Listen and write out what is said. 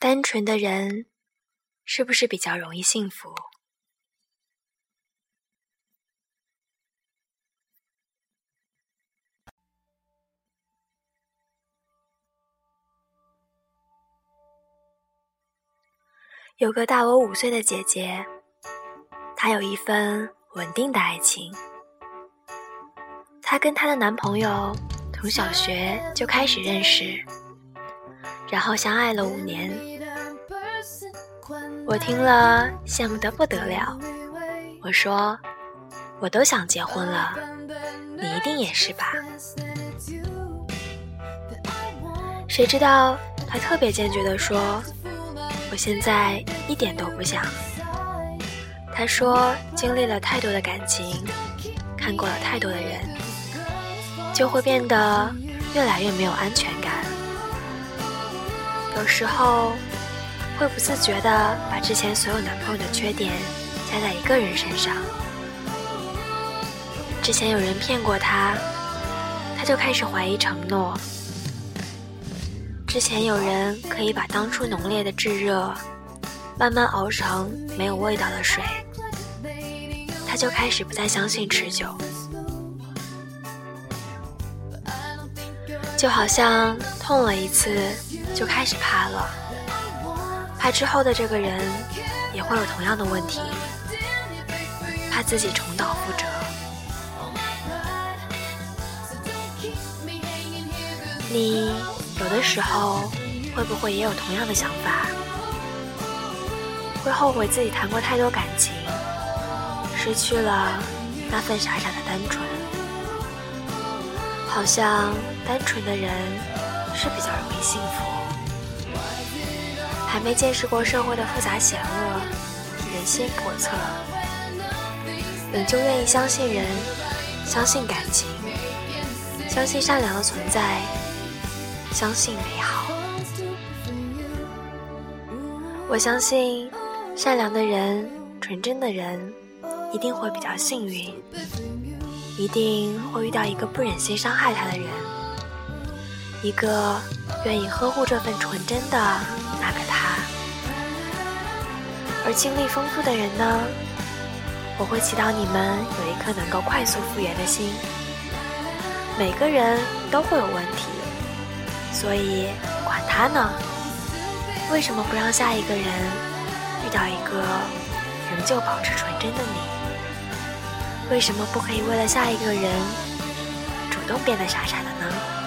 单纯的人是不是比较容易幸福？有个大我五岁的姐姐，她有一份稳定的爱情。她跟她的男朋友从小学就开始认识，然后相爱了五年。我听了羡慕得不得了。我说：“我都想结婚了，你一定也是吧？”谁知道他特别坚决地说。我现在一点都不想。他说，经历了太多的感情，看过了太多的人，就会变得越来越没有安全感。有时候会不自觉地把之前所有男朋友的缺点加在一个人身上。之前有人骗过他，他就开始怀疑承诺。之前有人可以把当初浓烈的炙热，慢慢熬成没有味道的水，他就开始不再相信持久。就好像痛了一次，就开始怕了，怕之后的这个人也会有同样的问题，怕自己重蹈覆辙。你。有的时候，会不会也有同样的想法？会后悔自己谈过太多感情，失去了那份傻傻的单纯。好像单纯的人是比较容易幸福。还没见识过社会的复杂险恶，人心叵测，仍旧愿意相信人，相信感情，相信善良的存在。相信美好，我相信善良的人、纯真的人一定会比较幸运，一定会遇到一个不忍心伤害他的人，一个愿意呵护这份纯真的那个他。而经历丰富的人呢，我会祈祷你们有一颗能够快速复原的心。每个人都会有问题。所以，管他呢？为什么不让下一个人遇到一个仍旧保持纯真的你？为什么不可以为了下一个人主动变得傻傻的呢？